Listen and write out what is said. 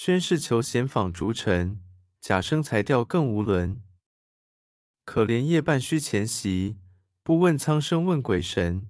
宣誓求贤访逐臣，假声才调更无伦。可怜夜半虚前席，不问苍生问鬼神。